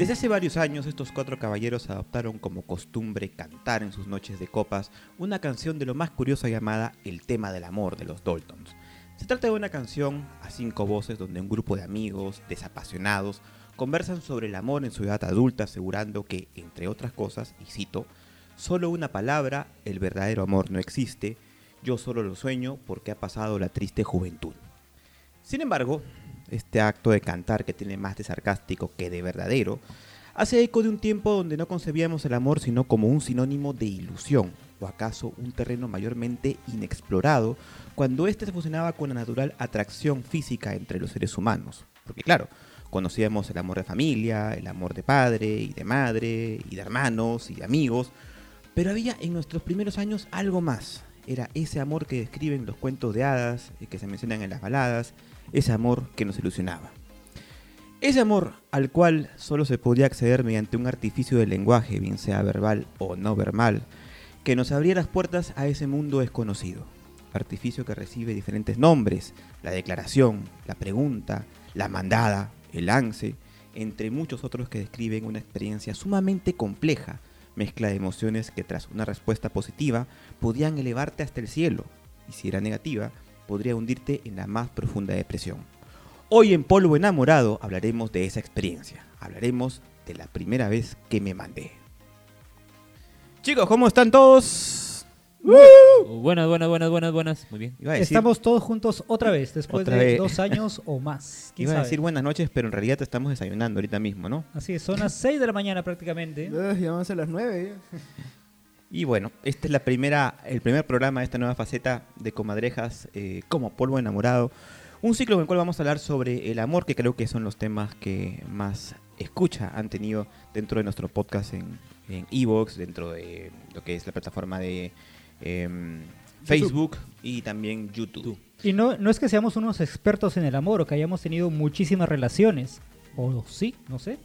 Desde hace varios años estos cuatro caballeros adoptaron como costumbre cantar en sus noches de copas una canción de lo más curiosa llamada El tema del amor de los Daltons. Se trata de una canción a cinco voces donde un grupo de amigos desapasionados conversan sobre el amor en su edad adulta asegurando que, entre otras cosas, y cito, solo una palabra, el verdadero amor no existe, yo solo lo sueño porque ha pasado la triste juventud. Sin embargo, este acto de cantar que tiene más de sarcástico que de verdadero, hace eco de un tiempo donde no concebíamos el amor sino como un sinónimo de ilusión, o acaso un terreno mayormente inexplorado, cuando éste se fusionaba con la natural atracción física entre los seres humanos. Porque claro, conocíamos el amor de familia, el amor de padre y de madre, y de hermanos y de amigos, pero había en nuestros primeros años algo más. Era ese amor que describen los cuentos de hadas y que se mencionan en las baladas, ese amor que nos ilusionaba. Ese amor al cual solo se podía acceder mediante un artificio del lenguaje, bien sea verbal o no verbal, que nos abría las puertas a ese mundo desconocido. Artificio que recibe diferentes nombres, la declaración, la pregunta, la mandada, el lance, entre muchos otros que describen una experiencia sumamente compleja, mezcla de emociones que tras una respuesta positiva podían elevarte hasta el cielo, y si era negativa, podría hundirte en la más profunda depresión. Hoy en Polvo Enamorado hablaremos de esa experiencia, hablaremos de la primera vez que me mandé. Chicos, ¿cómo están todos? ¡Woo! Buenas, buenas, buenas, buenas, buenas. Muy bien. Decir, estamos todos juntos otra vez, después otra de vez. dos años o más. Iba sabe? a decir buenas noches, pero en realidad te estamos desayunando ahorita mismo, ¿no? Así es, son las 6 de la mañana prácticamente. ya van a las 9. Y bueno, este es la primera, el primer programa de esta nueva faceta de Comadrejas eh, como polvo enamorado. Un ciclo en el cual vamos a hablar sobre el amor, que creo que son los temas que más escucha han tenido dentro de nuestro podcast en en Evox, dentro de lo que es la plataforma de em, Facebook y también YouTube. Y no, no es que seamos unos expertos en el amor o que hayamos tenido muchísimas relaciones, o sí, no sé.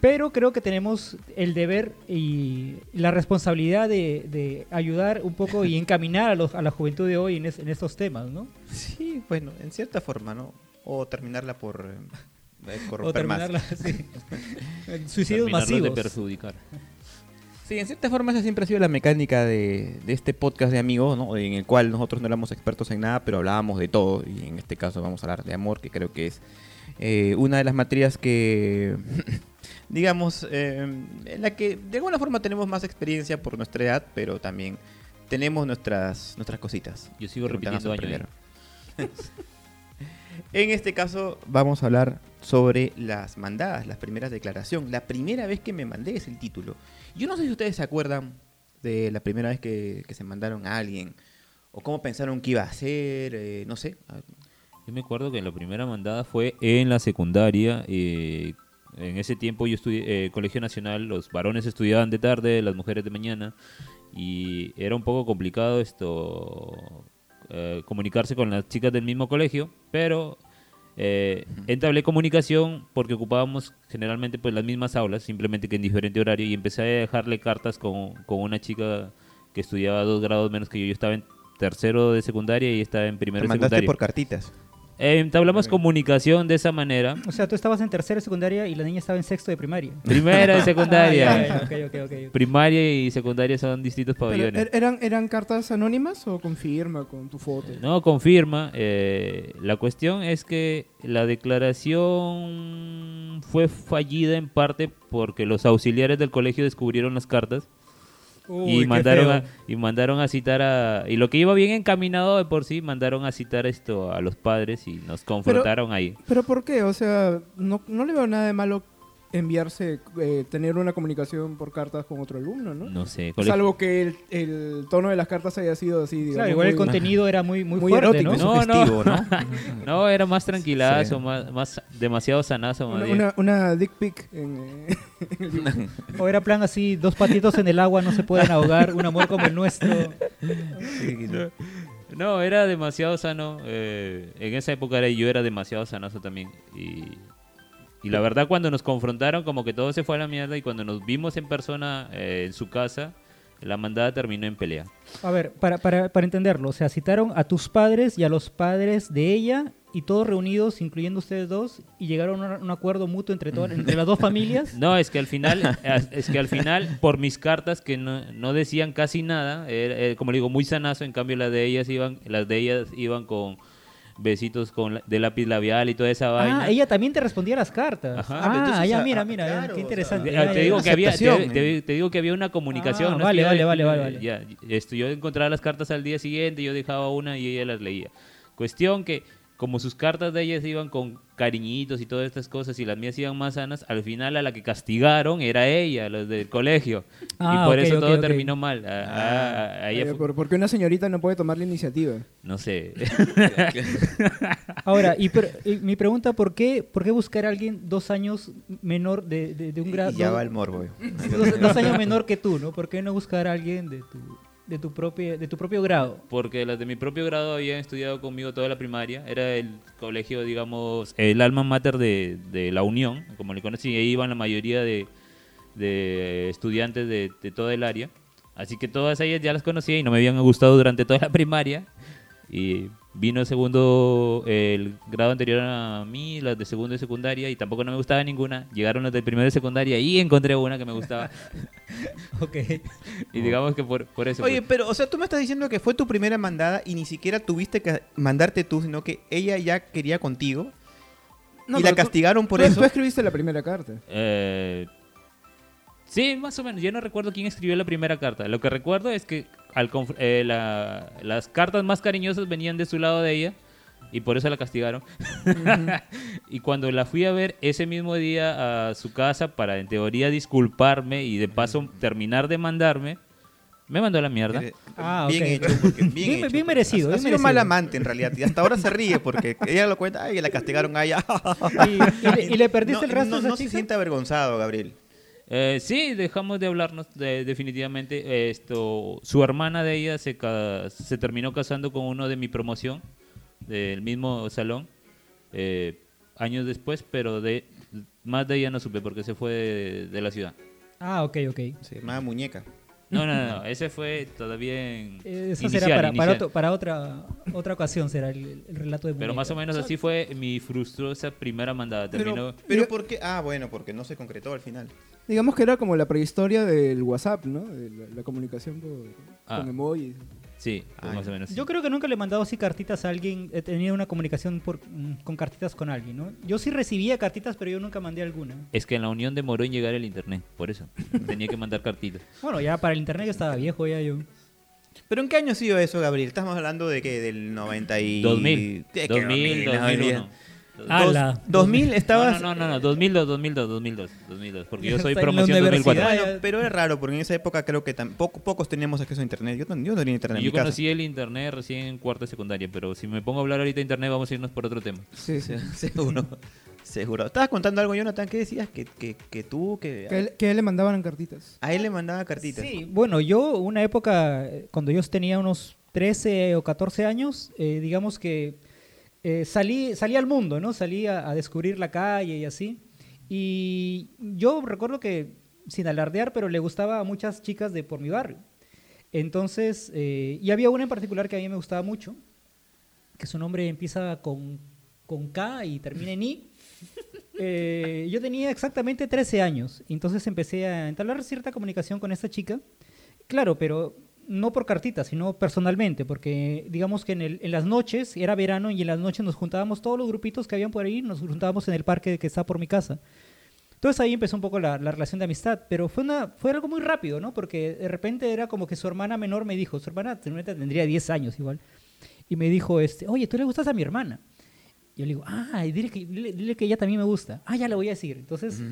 Pero creo que tenemos el deber y la responsabilidad de, de ayudar un poco y encaminar a, los- a la juventud de hoy en, es- en estos temas, ¿no? Sí, bueno, en cierta forma, ¿no? O terminarla por eh, O corromper más. terminarla así. Suicidios Terminarlos de masivos. perjudicar. Sí, en cierta forma esa siempre ha sido la mecánica de, de este podcast de amigos, ¿no? en el cual nosotros no éramos expertos en nada, pero hablábamos de todo, y en este caso vamos a hablar de amor, que creo que es eh, una de las materias que, digamos, eh, en la que de alguna forma tenemos más experiencia por nuestra edad, pero también tenemos nuestras, nuestras cositas. Yo sigo repitiendo año. En este caso vamos a hablar sobre las mandadas, las primeras declaraciones. La primera vez que me mandé es el título. Yo no sé si ustedes se acuerdan de la primera vez que, que se mandaron a alguien o cómo pensaron que iba a ser, eh, no sé. Yo me acuerdo que la primera mandada fue en la secundaria. eh, en ese tiempo yo estudié eh, Colegio Nacional, los varones estudiaban de tarde, las mujeres de mañana. Y era un poco complicado esto eh, comunicarse con las chicas del mismo colegio, pero eh, entablé comunicación porque ocupábamos generalmente pues las mismas aulas, simplemente que en diferente horario, y empecé a dejarle cartas con, con una chica que estudiaba dos grados menos que yo. Yo estaba en tercero de secundaria y estaba en primero Te de mandaste secundaria. por cartitas. Eh, entablamos comunicación de esa manera. O sea, tú estabas en tercera de secundaria y la niña estaba en sexto de primaria. Primera de secundaria. Ah, ya, ya, ok, ok, ok. Primaria y secundaria son distintos pabellones. ¿er- eran, ¿Eran cartas anónimas o con firma, con tu foto? No, confirma. eh, la cuestión es que la declaración fue fallida en parte porque los auxiliares del colegio descubrieron las cartas Uy, y mandaron a, y mandaron a citar a y lo que iba bien encaminado de por sí mandaron a citar esto a los padres y nos confrontaron ahí. ¿Pero por qué? O sea, no, no le veo nada de malo enviarse, eh, tener una comunicación por cartas con otro alumno, ¿no? No sé, colegio- Salvo que el, el tono de las cartas haya sido así, digamos. Claro, igual el contenido era muy, muy, muy fuerte, erótico, ¿no? Es No, ¿no? No, era más tranquilazo, Sí. más, más demasiado sanazo. más Una, una, una dick pic en, en. O era plan así, dos patitos en el agua no se pueden ahogar, un amor como el nuestro. No, era demasiado sano. eh, en esa época era, yo era demasiado sanoso también. Y, y la verdad, cuando nos confrontaron, como que todo se fue a la mierda. Y cuando nos vimos en persona eh, en su casa, la mandada terminó en pelea. A ver, para, para, para entenderlo, o sea, citaron a tus padres y a los padres de ella y todos reunidos, incluyendo ustedes dos, y llegaron a un acuerdo mutuo entre, todas, entre las dos familias. No, es que al final, es que al final, por mis cartas que no, no decían casi nada, era, como le digo, muy sanazo, en cambio las de ellas iban, las de ellas iban con besitos con la- de lápiz labial y toda esa vaina. Ah, ella también te respondía las cartas. Ajá, ah, entonces, ya, mira, mira, claro, qué o interesante. sea, te digo que había te, aceptación, te- te digo que había una comunicación Ah, no es vale, que- vale, vale, vale, vale. ya, esto, yo encontraba las cartas al día siguiente yo dejaba una y ella las leía cuestión que como sus cartas de ellas iban con cariñitos y todas estas cosas y las mías iban más sanas al final a la que castigaron era ella los del colegio Ah, y por ok, eso todo terminó mal a- a- a ella Oye, fue- ¿por, por qué una señorita no puede tomar la iniciativa? no sé Ahora, y, per- y mi pregunta, ¿por qué, ¿por qué buscar a alguien dos años menor de, de- de un grado? Ya va el morbo. dos, dos años menor que tú, ¿no? ¿Por qué no buscar a alguien de tu, de tu, propia, de tu propio grado? porque las de mi propio grado habían estudiado conmigo toda la primaria. Era el colegio, digamos, el alma mater de, de la Unión, como le conocí. Ahí iban la mayoría de, de estudiantes de, de toda el área. Así que todas ellas ya las conocía y no me habían gustado durante toda la primaria. Y vino el segundo, el grado anterior a mí, las de segundo y secundaria, y tampoco no me gustaba ninguna. Llegaron las de primero y secundaria y encontré una que me gustaba. Ok. y digamos que por, por eso. Oye, pues. pero, o sea, tú me estás diciendo que fue tu primera mandada y ni siquiera tuviste que mandarte tú, sino que ella ya quería contigo No, y la tú- castigaron por tú- eso. Tú escribiste la primera carta. Eh, sí, más o menos. Yo no recuerdo quién escribió la primera carta. Lo que recuerdo es que al conf- eh, la- las cartas más cariñosas venían de su lado de ella y por eso la castigaron. y cuando la fui a ver ese mismo día a su casa para en teoría disculparme y de paso terminar de mandarme, me mandó a la mierda. Ah, bien hecho, porque bien, Bien- hecho. bien merecido, Ha, bien sido merecido. mal amante en realidad. Y hasta ahora se ríe porque ella lo cuenta, ay, la castigaron a ella. ¿Y, y le, y le perdiste no, el rastro no, no se siente avergonzado, Gabriel. Eh, sí, dejamos de hablarnos de- definitivamente. Esto, su hermana de ella se, ca- se terminó casando con uno de mi promoción del mismo salón eh, años después, pero de más de ella no supe porque se fue de, de la ciudad. Ah, ok, ok. Se muñeca. No, no, no, ese fue todavía en Eso inicial, será para, otro- para otra, otra ocasión, será el, el relato de Pero Muñeca. más o menos así fue mi frustrosa primera mandada. Terminó. Pero, pero ¿por qué? Ah, bueno, porque no se concretó al final. Digamos que era como la prehistoria del WhatsApp, ¿no? De la, la comunicación por, Ah. con emojis. Sí, pues Ah, más o menos. sí. Yo creo que nunca le he mandado así cartitas a alguien, he tenido una comunicación por, mm, con cartitas con alguien, ¿no? Yo sí recibía cartitas, pero yo nunca mandé alguna. Es que en la unión demoró en llegar el internet, por eso. Tenía que mandar cartitas. Bueno, ya para el internet ya estaba viejo ya yo. ¿Pero en qué año ha sido eso, Gabriel? Estamos hablando de que del 90 y... 2000. ¿Qué, qué 2000, 2001. Ah, Dos- la- 2000 estabas... No, no, no, no, 2002, 2002, 2002, 2002, porque yo soy promoción 2004. universidad. Bueno, pero es raro, porque en esa época creo que tampoco pocos teníamos acceso a internet. Yo, no- yo no tenía internet en Yo mi casa. conocí el internet recién en cuarta de secundaria, pero si me pongo a hablar ahorita de internet vamos a irnos por otro tema. Sí, seguro. Seguro. Estabas contando algo, Jonathan, ¿qué decías? Que, que, que tú, que... Que, él- que a él le mandaban cartitas. A él le mandaba cartitas. Sí, bueno, yo una época, eh, cuando yo tenía unos 13 o 14 años, eh, digamos que eh, salí, salí al mundo, ¿no? Salí a, a descubrir la calle y así. Y yo recuerdo que, sin alardear, pero le gustaba a muchas chicas de por mi barrio. Entonces, eh, y había una en particular que a mí me gustaba mucho, que su nombre empieza con, con K y termina en I. Eh, yo tenía exactamente 13 años, entonces empecé a entablar cierta comunicación con esta chica. Claro, pero no por cartitas, sino personalmente, porque digamos que en, las noches, era verano, y en las noches nos juntábamos todos los grupitos que habían por ahí, nos juntábamos en el parque que está por mi casa. Entonces ahí empezó un poco la, la relación de amistad, pero fue, fue algo muy rápido, ¿no? Porque de repente era como que su hermana menor me dijo, su hermana tendría 10 años igual, y me dijo, este, oye, tú le gustas a mi hermana. Yo le digo, ah, y dile que, dile, dile que ella también me gusta. Ah, ya le voy a decir. Entonces,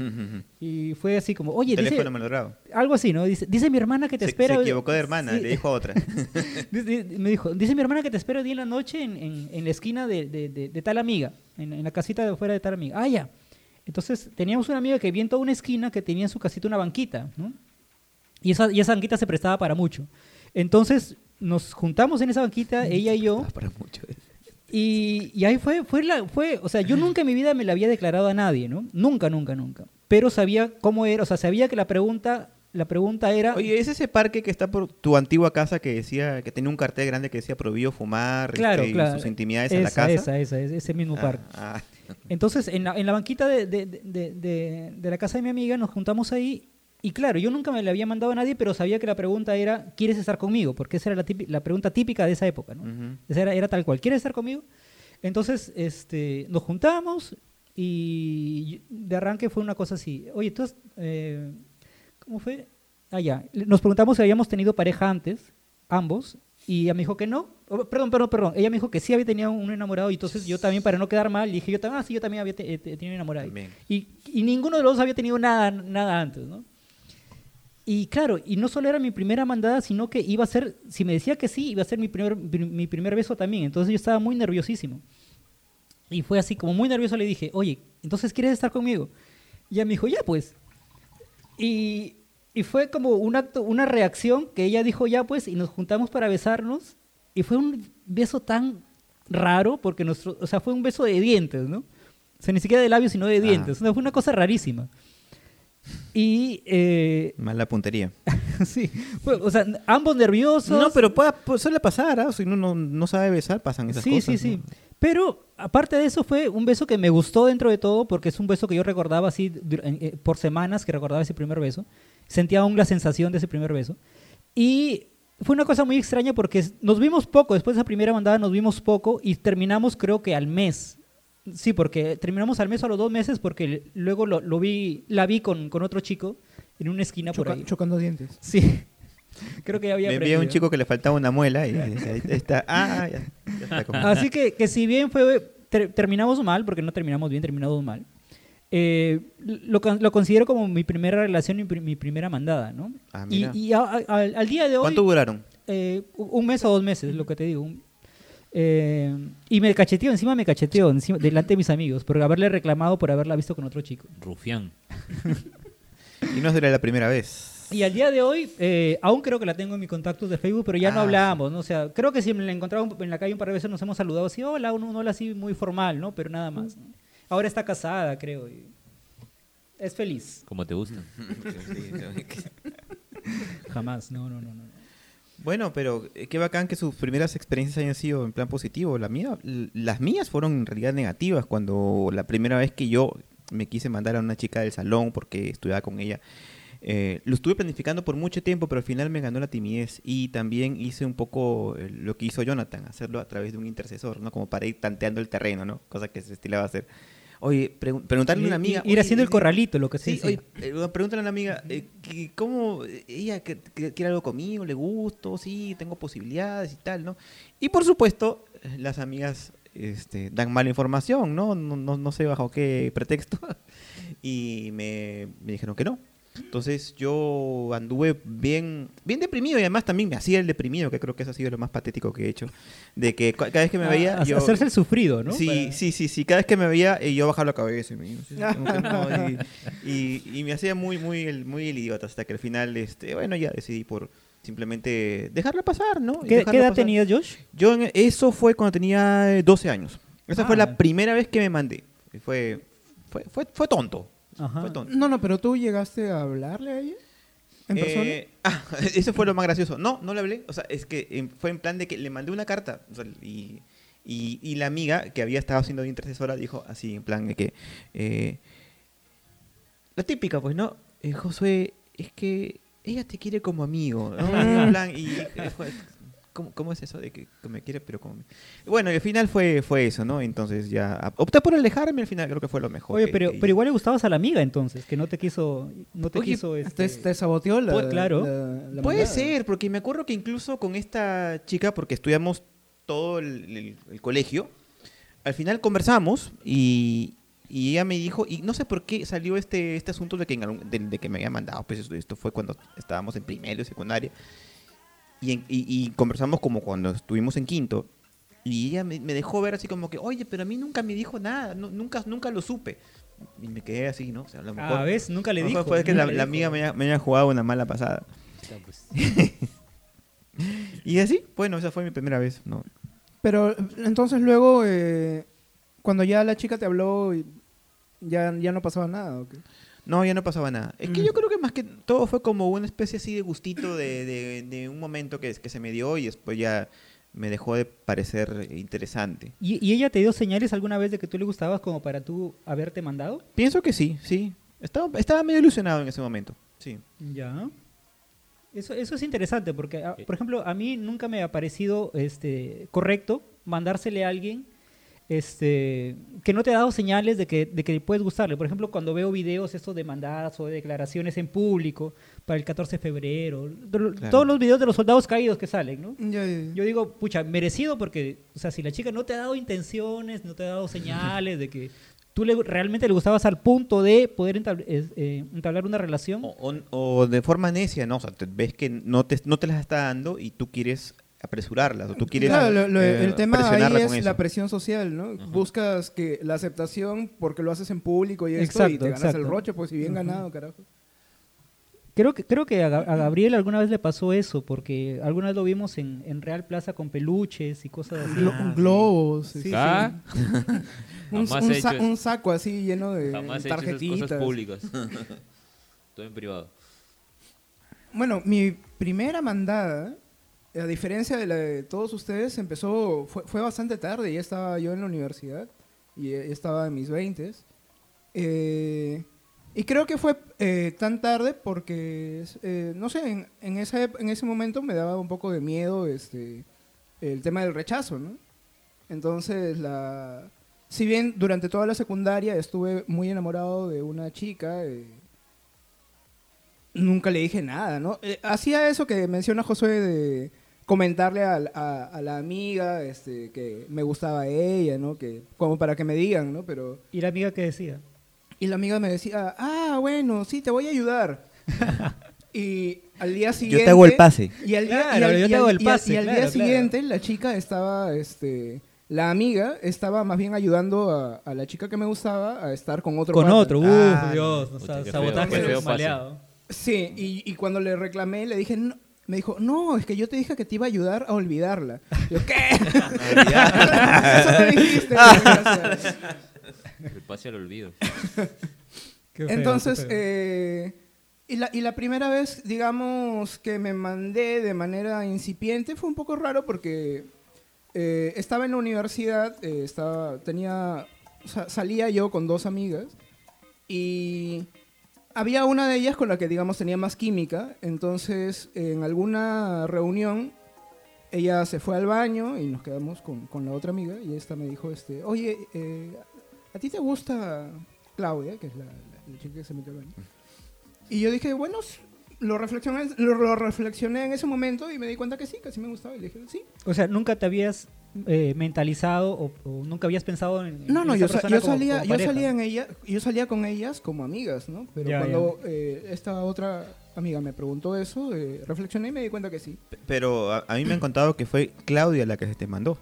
y fue así como, oye, dice, malogrado. algo así, ¿no? Dice, dice mi hermana que te Se, espera. se equivocó de hermana, Sí. le dijo a otra. Me dijo, dice mi hermana que te espero día en la noche en, en- en la esquina de, de- de- de tal amiga, en, en la casita de afuera de tal amiga. Ah, ya. Entonces teníamos una amiga que vivía en toda una esquina que tenía en su casita una banquita, ¿no? Y esa, y esa banquita se prestaba para mucho. Entonces nos juntamos en esa banquita, ella y yo, Para mucho. Y, y ahí fue, fue, la, fue, o sea, yo nunca en mi vida me la había declarado a nadie, ¿no? Nunca, nunca, nunca. Pero sabía cómo era, o sea, sabía que la pregunta la pregunta era... Oye, ¿es ese parque que está por tu antigua casa que decía, que tenía un cartel grande que decía prohibido fumar Claro, este, claro. sus intimidades en la esa, casa? esa, esa, ese- ese mismo Ah, parque. ah. Entonces, en la, en la banquita de- de- de la casa de mi amiga nos juntamos ahí y claro, yo nunca me le había mandado a nadie, pero sabía que la pregunta era, ¿quieres estar conmigo? Porque esa era la, típi- la pregunta típica de esa época, ¿no? Ujú. Esa era, era tal cual, ¿quieres estar conmigo? Entonces, este, nos juntamos y de arranque fue una cosa así. Oye, has, eh, ¿cómo fue? Ah, ya. Nos preguntamos si habíamos tenido pareja antes, ambos, y ella me dijo que no. Oh, perdón, perdón, perdón. Ella me dijo que sí había tenido un enamorado y entonces yo también, para no quedar mal, dije yo también, ah, sí, yo también había eh, te- tenido un enamorado. Y, y ninguno de los dos había tenido nada, nada antes, ¿no? Y claro, y no solo era mi primera mandada, sino que iba a ser, si me decía que sí, iba a ser mi primer, mi primer beso también. Entonces yo estaba muy nerviosísimo. Y fue así, como muy nervioso le dije, oye, entonces ¿quieres estar conmigo? Y ella me dijo, ya pues. Y, y fue como un acto, una reacción que ella dijo, ya pues, y nos juntamos para besarnos. Y fue un beso tan raro, porque nuestro, o sea, fue un beso de dientes, ¿no? O sea, ni siquiera de labios, sino de dientes. O sea, fue una cosa rarísima. Y, eh, Mala puntería. sí, fue- o sea, ambos nerviosos. No, pero puede, suele pasar, ¿ah? Si uno no, no sabe besar, pasan esas sí, cosas. sí, sí. ¿no? Pero aparte de eso fue un beso que me gustó dentro de todo porque es un beso que yo recordaba así eh, por semanas que recordaba ese primer beso. Sentía aún la sensación de ese primer beso. Y fue una cosa muy extraña porque nos vimos poco, después de esa primera mandada nos vimos poco y terminamos creo que al mes. Sí, porque terminamos al mes o a los dos meses porque luego lo, lo vi, la vi con, con otro chico en una esquina por Choca- ahí. chocando dientes. Sí. Creo que ya había Me vi a un chico que le faltaba una muela y ahí está. Ah, ya. ya está como- Así que, que si bien fue ter- terminamos mal, porque no terminamos bien, terminamos mal, eh, lo, lo considero como mi primera relación y mi primera mandada, ¿no? Ah, y mira. y a- a- al, al día de hoy, ¿Cuánto duraron? eh, un mes o dos meses, lo que te digo. un- eh, y me cacheteó, encima me cacheteó, encima, delante de mis amigos, por haberle reclamado por haberla visto con otro chico. Rufián. Y no será la primera vez. Y al día de hoy, eh, aún creo que la tengo en mis contactos de Facebook, pero ya no Ah, hablábamos, ¿no? O sea, creo que si me la encontraba en la calle un par de veces nos hemos saludado así, hola, un hola así muy formal, ¿no? Pero nada más. ¿no? Ahora está casada, creo. y es feliz. Como te gusta. Jamás, no, no, no, no. Bueno, pero eh, qué bacán que sus primeras experiencias hayan sido en plan positivo. La mía, las mías fueron en realidad negativas cuando la primera vez que yo me quise mandar a una chica del salón porque estudiaba con ella. eh, lo estuve planificando por mucho tiempo, pero al final me ganó la timidez y también hice un poco eh, lo que hizo Jonathan, hacerlo a través de un intercesor, ¿no? Como para ir tanteando el terreno, ¿no? Cosa que se estilaba hacer. Oye, pregun- preguntarle a una amiga. Ir "Oye, haciendo el corralito, lo que Sí, sí. oye, eh, pregúntale a una amiga, eh, ¿cómo ella quiere algo conmigo? ¿Le gusto? Sí, tengo posibilidades y tal, ¿no? Y por supuesto, las amigas este, dan mala información, ¿no? No, no, no sé bajo qué pretexto. y me, me dijeron que no. Entonces yo anduve bien, bien deprimido y además también me hacía el deprimido, que creo que eso ha sido lo más patético que he hecho. De que ca- cada vez que me Ah, veía... ha- yo, Hacerse el sufrido, ¿no? Sí, Para- sí, sí, sí. Cada vez que me veía, eh, yo bajaba la cabeza y me, sí, no, y, y- y me hacía muy, muy, el, muy el idiota hasta que al final, este, bueno, ya decidí por simplemente dejarla pasar, ¿no? ¿Qué, qué edad pasar. tenías, Josh? Yo, en- eso fue cuando tenía eh, 12 años. Esa fue Ah. la primera vez que me mandé. Fue, fue, fue, fue tonto. Ajá. Fue tonto. No, no, pero tú llegaste a hablarle a ella. ¿En persona? Eh, ah, eso fue lo más gracioso. No, no le hablé. O sea, es que eh, fue en plan de que le mandé una carta. o sea, y, y, y la amiga que había estado siendo de intercesora dijo así, en plan de que... eh, la típica, pues, ¿no? Eh, Josué, es que ella te quiere como amigo. ¿no? Así, en plan, y fue- ¿cómo, cómo es eso de que, que me quiere pero como... Bueno, y al final fue, fue eso, ¿no? Entonces ya opté por alejarme al final, creo que fue lo mejor. Oye, que- pero, que pero igual le gustabas a la amiga entonces, que no te quiso, no te Oye, quiso, Te, este... te saboteó la. Pues, claro. la- la Puede ser, porque me acuerdo que incluso con esta chica, porque estudiamos todo el, el- el colegio, al final conversamos y, y ella me dijo, y no sé por qué salió este, este asunto de que, en algún- de, de que me había mandado, pues esto, esto fue cuando estábamos en primero y secundaria, y, en- y- y conversamos como cuando estuvimos en quinto, y ella me, me dejó ver así como que, oye, pero a mí nunca me dijo nada, nu- nunca, nunca lo supe. Y me quedé así, ¿no? O sea, a lo mejor, Ah, ¿ves? Nunca le dijo. mejor fue que la, amiga me haya, me haya jugado una mala pasada. Y así, bueno, esa fue mi primera vez, ¿no? Pero entonces luego, eh, cuando ya la chica te habló, y ya, ya no pasaba nada. ¿o qué? No, ya no pasaba nada. Es que Mm. yo creo que más que todo fue como una especie así de gustito de, de- de un momento que, que se me dio y después ya me dejó de parecer interesante. ¿Y, y ella te dio señales alguna vez de que tú le gustabas como para tú haberte mandado? Pienso que sí, sí. Estaba, estaba medio ilusionado en ese momento. Sí. Ya. Eso, eso es interesante porque, ah, por ejemplo, a mí nunca me ha parecido este, correcto mandársele a alguien este, que no te ha dado señales de que, de que puedes gustarle. Por ejemplo, cuando veo videos estos de mandadas o de declaraciones en público para el 14 de febrero, Claro. todos los videos de los soldados caídos que salen, ¿no? Yo digo, pucha, merecido porque, o sea, si la chica no te ha dado intenciones, no te ha dado señales de que tú le, realmente le gustabas al punto de poder eh, entablar una relación, O, o- o de forma necia, ¿no? O sea, te- ves que no te, no te las está dando y tú quieres apresurarlas o tú quieres Claro, lo- lo- eh, el tema ahí es eso. la presión social, ¿no? Buscas que la aceptación porque lo haces en público y esto y Exacto, te ganas el exacto. roche, pues, y bien ganado, carajo. Creo que, creo que a, Ga- a Gabriel alguna vez le pasó eso, porque alguna vez lo vimos en, en Real Plaza con peluches y cosas así. Glo- Ah, sí. globos. sí, sí. ¿Ah? Un, un he sa- un saco así lleno de Jamás he hecho esas tarjetitas. cosas públicas. Todo en privado. Bueno, mi primera mandada, a diferencia de la de todos ustedes, empezó, fue, fue bastante tarde, ya estaba yo en la universidad y estaba en mis 20 y creo que fue eh, tan tarde porque, eh, no sé, en, ep- en ese momento me daba un poco de miedo este, el tema del rechazo, ¿no? Entonces, la, si bien durante toda la secundaria estuve muy enamorado de una chica, eh, nunca le dije nada, ¿no? Eh, hacía eso que menciona Josué de comentarle a, a- a la amiga este, que me gustaba ella, ¿no? Que, como para que me digan, ¿no? Pero, Y la amiga que decía, y la amiga me decía, ah, bueno, sí, te voy a ayudar. y al día siguiente... Yo te hago el pase. Y al día, Claro, y al- yo y te al- hago el y al- pase, y al claro, día claro. siguiente la chica estaba, este, la amiga estaba más bien ayudando a, a la chica que me gustaba a estar con otro. con pata. otro, uff, Ah, Dios, o sea, qué sabotaje qué maleado. Sí, y, y cuando le reclamé le dije, no, me dijo, no, es que yo te dije que te iba a ayudar a olvidarla. Yo, ¿qué? Eso me dijiste. El pase al olvido. Qué feo, Entonces, qué feo. eh, y, la, y la primera vez, digamos, que me mandé de manera incipiente fue un poco raro porque eh, estaba en la universidad, eh, estaba, tenía, sa- salía yo con dos amigas y había una de ellas con la que, digamos, tenía más química. Entonces, en alguna reunión, ella se fue al baño y nos quedamos con, con la otra amiga y esta me dijo, este, oye, eh, ¿a ti te gusta Claudia, que es la, la- la chica que se metió al baño? Y yo dije, bueno, lo reflexioné, lo, lo reflexioné en ese momento y me di cuenta que sí, que sí me gustaba. Y le dije, sí. O sea, nunca te habías eh, mentalizado o, o nunca habías pensado en. No, en no, esa yo, sa- yo como- salía, como yo salía en ella, yo salía con ellas como amigas, ¿no? Pero Ya, cuando eh, esta otra amiga me preguntó eso, eh, reflexioné y me di cuenta que sí. Pero a, a mí me han contado que fue Claudia la que se te mandó.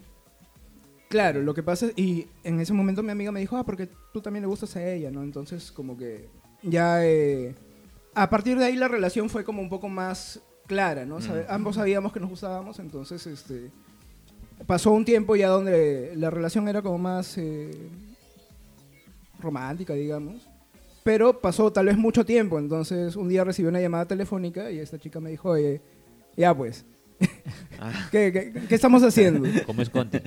Claro, lo que pasa es, y en ese momento mi amiga me dijo, ah, porque tú también le gustas a ella, ¿no? Entonces, como que ya, eh, a partir de ahí la relación fue como un poco más clara, ¿no? Mm. Ambos sabíamos que nos gustábamos, entonces, este, pasó un tiempo ya donde la relación era como más eh, romántica, digamos. Pero pasó tal vez mucho tiempo, entonces un día recibí una llamada telefónica y esta chica me dijo, oye, ya pues, Ah. ¿qué, qué, qué estamos haciendo? ¿Cómo es Conti?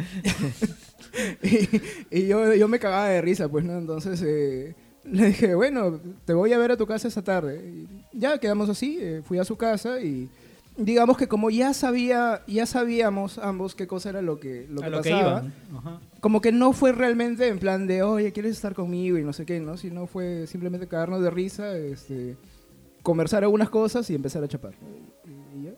y y yo, yo me cagaba de risa, pues, ¿no? Entonces eh, le dije, bueno, te voy a ver a tu casa esa tarde. Y ya quedamos así, eh, fui a su casa y digamos que como ya sabía, ya sabíamos ambos qué cosa era lo que, lo que lo pasaba. Ajá. como que no fue realmente en plan de, oye, ¿quieres estar conmigo? Y no sé qué, ¿no? Sino fue simplemente cagarnos de risa, este, conversar algunas cosas y empezar a chapar. Y- y ya.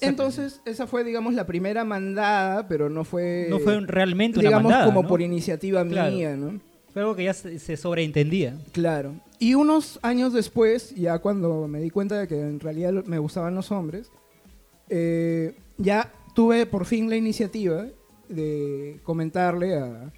Entonces, esa fue, digamos, la primera mandada, pero no fue... No fue realmente una digamos, mandada, como ¿no? por iniciativa Claro. mía, ¿no? Fue algo que ya se, se sobreentendía. Claro. Y unos años después, ya cuando me di cuenta de que en realidad me gustaban los hombres, eh, ya tuve por fin la iniciativa de comentarle a,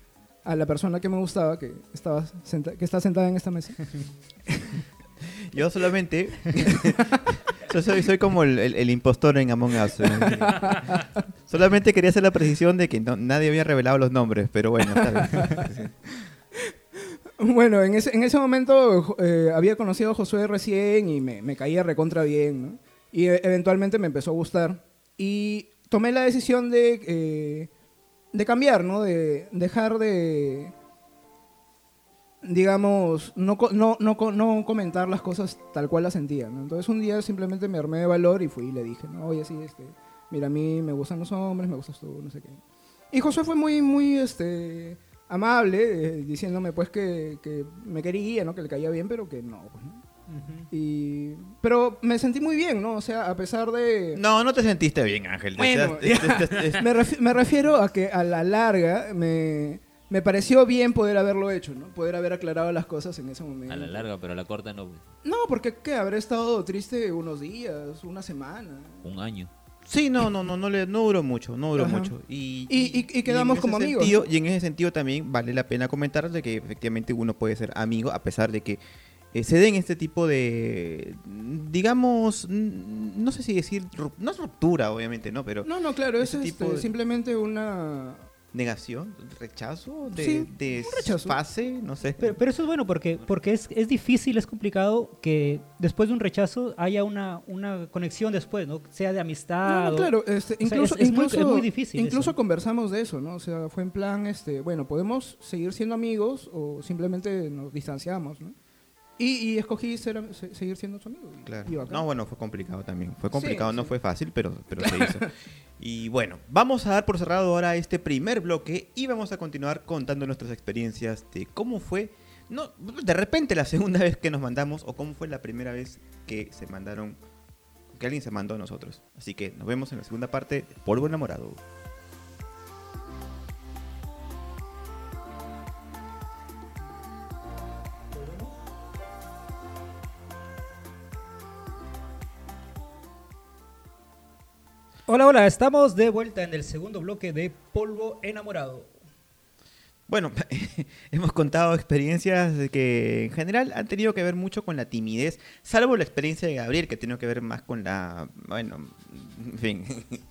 a la persona que me gustaba, que, estaba senta- que está sentada en esta mesa. Yo solamente. yo soy, soy como el, el- el impostor en Among Us. ¿eh? solamente quería hacer la precisión de que no- nadie había revelado los nombres, pero bueno, está bien. Bueno, en ese, en ese momento eh, había conocido a Josué recién y me, me caía recontra bien, ¿no? Y eh, eventualmente me empezó a gustar. Y tomé la decisión de, eh, de cambiar, ¿no? De dejar de, digamos, no, no, no, no comentar las cosas tal cual las sentía. Entonces un día simplemente me armé de valor y fui y le dije, no, oye, sí, este, mira, a mí me gustan los hombres, me gustas tú, no sé qué. Y Josué fue muy, muy, este, amable, eh, diciéndome, pues, que, que me quería, ¿no? Que le caía bien, pero que no, pues, ¿no? Y... Pero me sentí muy bien, ¿no? O sea, a pesar de... No, no te sentiste bien, Ángel. Bueno, Te- te- te- te- me, refi- me refiero a que a la larga me, me pareció bien poder haberlo hecho, ¿no? Poder haber aclarado las cosas en ese momento. A la larga, pero a la corta no. No, porque ¿qué? Habré estado triste unos días, una semana. Un año. Sí, no, no, no, no, le, no duró mucho, no duró Ajá. mucho. Y, Y- y- y quedamos como amigos, y en ese sentido también vale la pena comentar de que efectivamente uno puede ser amigo a pesar de que eh, se den este tipo de, digamos, no sé si decir, no es ruptura, obviamente, ¿no? Pero No, no, claro, es Ese tipo este, de- simplemente una... negación, rechazo, de, Sí, de rechazo. fase, no sé. Pero, pero eso es bueno porque, porque es, es difícil, es complicado que después de un rechazo haya una, una conexión después, ¿no? Sea de amistad. No, no, claro, este, o sea, incluso, es- muy- incluso, es muy difícil incluso eso. conversamos de eso, ¿no? O sea, fue en plan, este, bueno, podemos seguir siendo amigos o simplemente nos distanciamos, ¿no? Y, y escogí ser seguir siendo su amigo. Claro. No, bueno, fue complicado también. Fue Sí, complicado, no sí. fue fácil, pero, pero se hizo. Y bueno, vamos a dar por cerrado ahora este primer bloque y vamos a continuar contando nuestras experiencias de cómo fue, no, de repente la segunda vez que nos mandamos o cómo fue la primera vez que se mandaron, que alguien se mandó a nosotros. Así que nos vemos en la segunda parte Polvo Enamorado. Hola, hola, estamos de vuelta en el segundo bloque de Polvo Enamorado. Bueno, hemos contado experiencias que en general han tenido que ver mucho con la timidez, salvo la experiencia de Gabriel, que ha tenido que ver más con la, bueno, en fin.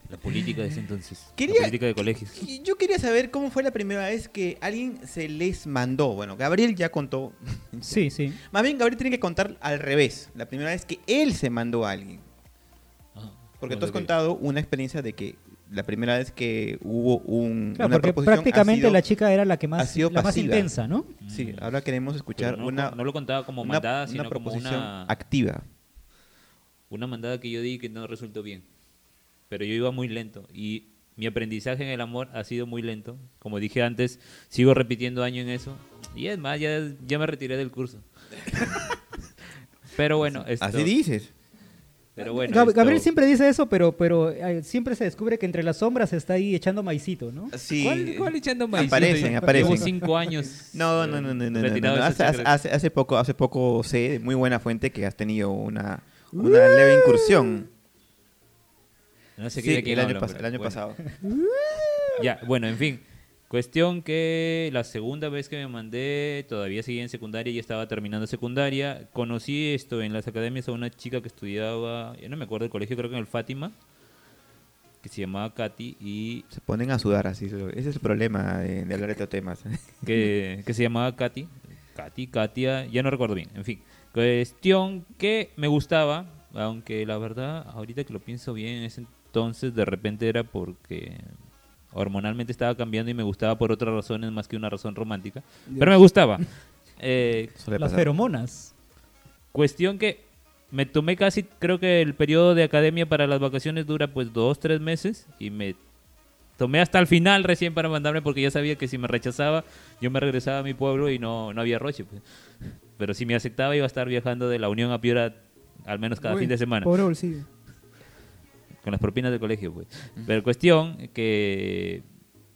La política de ese entonces. Quería- La política de colegios. Yo quería saber cómo fue la primera vez que alguien se les mandó. Bueno, Gabriel ya contó. Sí, sí. Más bien, Gabriel tiene que contar al revés. La primera vez que él se mandó a alguien. Porque tú has contado una experiencia de que la primera vez que hubo un, Claro, una porque proposición ha prácticamente sido- la chica era la que ha más, sido la más intensa, ¿no? Sí, Mm. ahora queremos escuchar no, una, no lo contaba como una- mandada, una sino como proposición una, activa. una mandada que yo di que no resultó bien. Pero yo iba muy lento y mi aprendizaje en el amor ha sido muy lento. Como dije antes, sigo repitiendo año en eso. Y es más, ya, ya me retiré del curso. pero bueno, esto, Así dices. Pero bueno, Gab- esto- Gabriel siempre dice eso, pero, pero eh, siempre se descubre que entre las sombras está ahí echando maicito, ¿no? Sí. ¿Cuál, cuál echando maíz? Aparecen, Llevo aparecen. cinco años. No, eh, no, no, no, no, no, no, de Hace, hace- hace- poco, hace poco sé de muy buena fuente que has tenido una, una leve incursión. No sé Sí, qué quién el año, hablan, pas- pero el año bueno. pasado. Ya, bueno, en fin. Cuestión que la segunda vez que me mandé, todavía seguía en secundaria y estaba terminando secundaria. Conocí esto en las academias a una chica que estudiaba, yo no me acuerdo del colegio, creo que en el Fátima, que se llamaba Katy y Se ponen a sudar así. Ese es el problema de, de hablar de estos temas. que, que se llamaba Katy. Katy, Katia, ya no recuerdo bien. En fin, cuestión que me gustaba, aunque la verdad, ahorita que lo pienso bien, en ese entonces de repente era porque hormonalmente estaba cambiando y me gustaba por otras razones más que una razón romántica. Pero me gustaba. Eh, Las pasar. feromonas. cuestión que me tomé casi, creo que el periodo de academia para las vacaciones dura pues dos, tres meses y me tomé hasta el final recién para mandarme porque ya sabía que si me rechazaba yo me regresaba a mi pueblo y no, no había roche. pues. Pero si me aceptaba iba a estar viajando de la Unión a Piura al menos cada Uy, fin de semana Pobre bolsillo. Con las propinas del colegio, pues. Pero cuestión que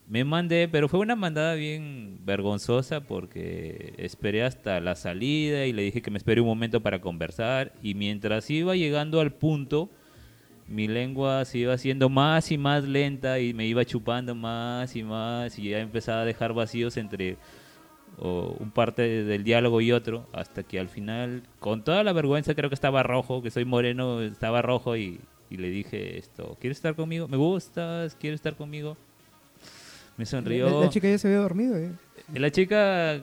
me mandé, pero fue una mandada bien vergonzosa porque esperé hasta la salida y le dije que me espere un momento para conversar y mientras iba llegando al punto, mi lengua se iba haciendo más y más lenta y me iba chupando más y más y ya empezaba a dejar vacíos entre o un parte del diálogo y otro, hasta que al final, con toda la vergüenza, creo que estaba rojo, que soy moreno, estaba rojo y, y le dije esto, ¿quieres estar conmigo? ¿Me gustas? ¿Quieres estar conmigo? Me sonrió. La, la chica ya se había dormido. ¿eh? La chica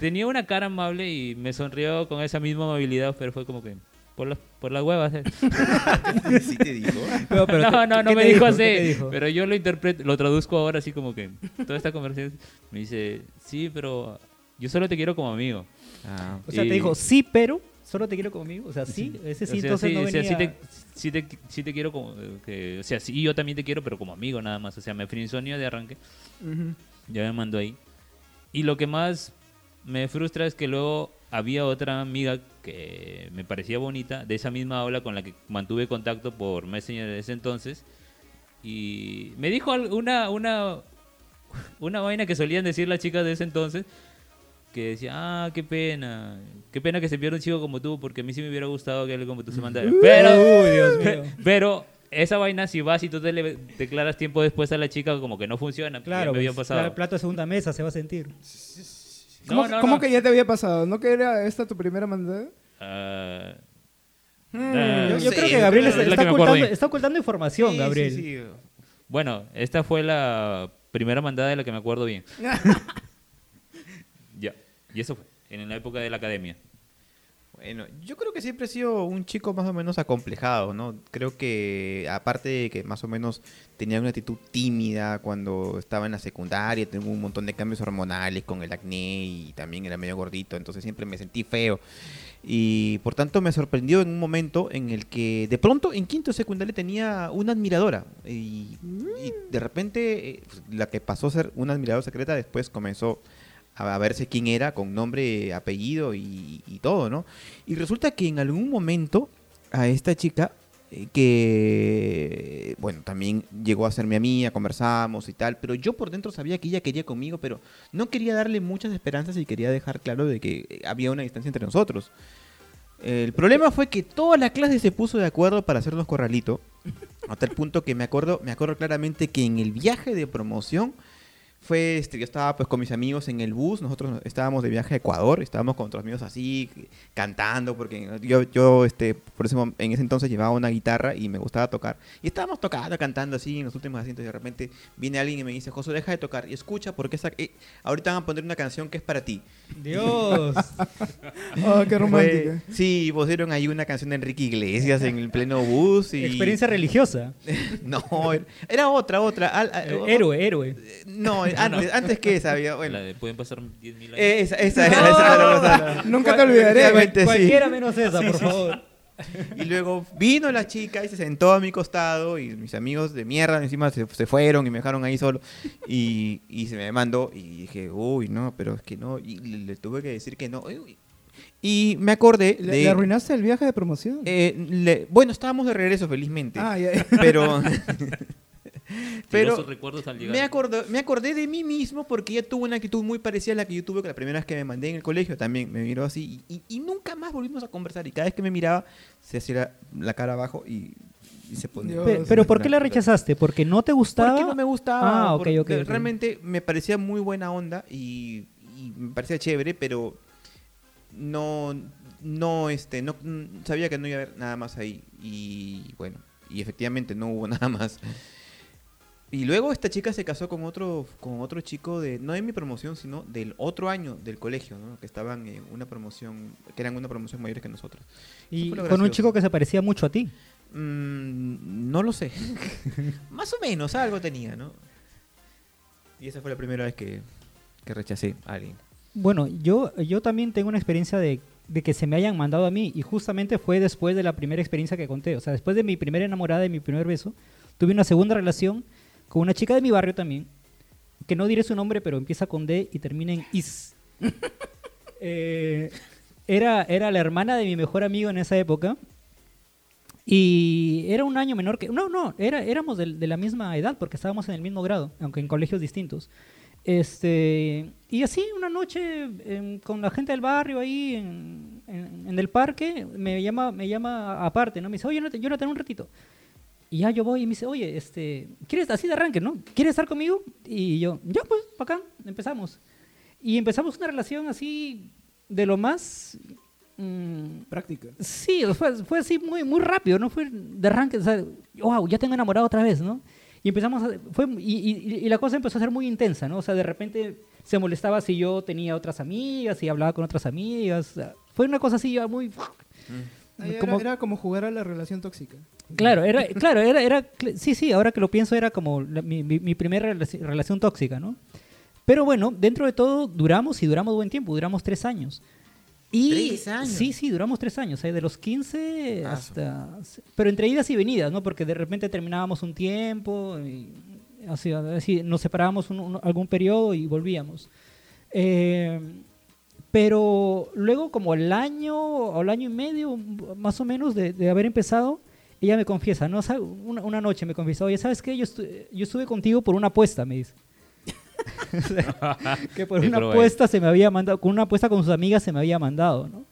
tenía una cara amable y me sonrió con esa misma amabilidad, pero fue como que por las por las huevas. eh. sí te digo. Pero- pero no, no, no ¿qué me dijo ¿Qué así, dijo? pero yo lo interpreto, lo traduzco ahora así como que toda esta conversación me dice, "Sí, pero yo solo te quiero como amigo." Ah, O sea, Y- te dijo, sí, pero solo te quiero como amigo. O sea, sí, ese sí, O sea, entonces no o sea, venía... sí te, sí te, sí te quiero como eh, que, o sea, sí yo también te quiero, pero como amigo nada más, o sea, me frinzonio de arranque. Ujú. Ya me mandó ahí. Y lo que más me frustra es que luego había otra amiga que me parecía bonita, de esa misma aula con la que mantuve contacto por Messenger de ese entonces. Y me dijo una, una, una vaina que solían decir las chicas de ese entonces. Que decía, ah, qué pena. Qué pena que se pierda un chico como tú, porque a mí sí me hubiera gustado que él como tú se mandara. Pero, Uy, Dios mío. pero esa vaina, si vas y tú te le declaras tiempo después a la chica, como que no funciona. Claro, me había pues, pasado. claro, plato de segunda mesa se va a sentir. ¿Cómo, No, no, cómo no. que ya te había pasado? ¿No que era esta tu primera mandada? Ah, Mm, Ah, Yo, yo sí, creo que Gabriel es está, que ocultando, ahí. está ocultando información, sí, Gabriel. sí, sí. bueno, esta fue la primera mandada de la que me acuerdo bien. Y eso fue en la época de la academia. Bueno, yo creo que siempre he sido un chico más o menos acomplejado, ¿no? Creo que aparte de que más o menos tenía una actitud tímida cuando estaba en la secundaria, tengo un montón de cambios hormonales con el acné y también era medio gordito, entonces siempre me sentí feo. Y por tanto me sorprendió en un momento en el que de pronto en quinto de secundaria tenía una admiradora y, y de repente eh, la que pasó a ser una admiradora secreta después comenzó a verse quién era con nombre, apellido y, y todo, ¿no? Y resulta que en algún momento a esta chica, eh, que, bueno, también llegó a ser mi amiga, conversamos y tal, pero yo por dentro sabía que ella quería conmigo, pero no quería darle muchas esperanzas y quería dejar claro de que eh, había una distancia entre nosotros. El problema fue que toda la clase se puso de acuerdo para hacernos corralito, hasta el punto que me acuerdo, me acuerdo claramente que en el viaje de promoción fue, este, yo estaba pues con mis amigos en el bus, nosotros estábamos de viaje a Ecuador, estábamos con otros amigos así, cantando, porque yo, yo este, por ese, en ese entonces llevaba una guitarra y me gustaba tocar. Y estábamos tocando, cantando así en los últimos asientos y de repente viene alguien y me dice, José, deja de tocar y escucha porque esa, eh, ahorita van a poner una canción que es para ti. Dios. Oh, qué romántica. Fue- sí, pusieron ahí una canción de Enrique Iglesias en el pleno bus y... Experiencia religiosa. no, era- era otra, otra. al- al- héroe, héroe. No, antes, antes que esa había, bueno. La de, pueden pasar 10.000 años. Eh, Esa, esa era, esa era la cosa. Nunca te olvidaré. Sí. Cualquiera menos esa, por favor. Y luego vino la chica y se sentó a mi costado y mis amigos de mierda encima se, se fueron y me dejaron ahí solo y, y se me mandó y dije, uy, no, pero es que no, y le, le tuve que decir que no. Uy. Y me acordé ¿Le, de... le arruinaste el viaje de promoción? eh, le- bueno, estábamos de regreso felizmente, ah, ya, ya. pero... pero Filosos recuerdos al llegar. me, acordé, me acordé de mí mismo porque ella tuvo una actitud muy parecida a la que yo tuve la primera vez que me mandé en el colegio. También me miró así y, y- y nunca más volvimos a conversar. Y cada vez que me miraba, se hacía la, la cara abajo y, y se ponía. Pero, ¿por qué la rechazaste? ¿Porque no te gustaba? Porque no me gustaba. Ah, ok, porque ok, ok. Realmente me parecía muy buena onda y, y me parecía chévere, pero no, no, este, no mm, sabía que no iba a haber nada más ahí. Y bueno, y efectivamente no hubo nada más. Y luego esta chica se casó con otro, con otro chico de, no de mi promoción, sino del otro año del colegio, ¿no? Que estaban en una promoción, que eran una promoción mayores que nosotros. Y con un chico que se parecía mucho a ti. Mm, no lo sé. Más o menos algo tenía, ¿no? Y esa fue la primera vez que, que rechacé a alguien. Bueno, yo, yo también tengo una experiencia de, de que se me hayan mandado a mí y justamente fue después de la primera experiencia que conté. O sea, después de mi primera enamorada y mi primer beso, tuve una segunda relación con una chica de mi barrio también, que no diré su nombre, pero empieza con D y termina en Is. Eh, era, era la hermana de mi mejor amigo en esa época y era un año menor que... No, no, era, éramos de, la misma edad porque estábamos en el mismo grado, aunque en colegios distintos. Este, y así una noche con la gente del barrio ahí en, en- en el parque, me llama, me llama aparte, ¿no? Me dice, oye, Jonathan, un ratito. Y ya yo voy y me dice, oye, este, ¿quieres así de arranque, no? ¿Quieres estar conmigo? Y yo, ya pues, acá, empezamos. Y empezamos una relación así de lo más... mm, Práctica. Sí, fue, fue así muy, muy rápido, ¿no? Fue de arranque, o sea, wow, ya tengo enamorado otra vez, ¿no? Y empezamos a, fue, y, y- y la cosa empezó a ser muy intensa, ¿no? O sea, de repente se molestaba si yo tenía otras amigas, y hablaba con otras amigas. o sea, fue una cosa así ya muy... Era, como- era como jugar a la relación tóxica. Claro, era, claro, era, era, sí, sí, ahora que lo pienso era como la- mi, mi- primera relaci- relación tóxica, ¿no? Pero bueno, dentro de todo duramos y duramos buen tiempo, duramos tres años. Y, ¿Tres años? Sí, sí, duramos tres años, ¿eh? de los 15 Ah, hasta... Pero entre idas y venidas, ¿no? Porque de repente terminábamos un tiempo, y así, así, nos separábamos un- un- algún periodo y volvíamos. Eh, pero luego, como el año o el año y medio, más o menos, de, de haber empezado, ella me confiesa, ¿no? Una, una noche me confiesa, oye, ¿sabes qué? Yo, estu- yo estuve contigo por una apuesta, me dice. Que por una apuesta se me había mandado, con una apuesta con sus amigas se me había mandado, ¿no?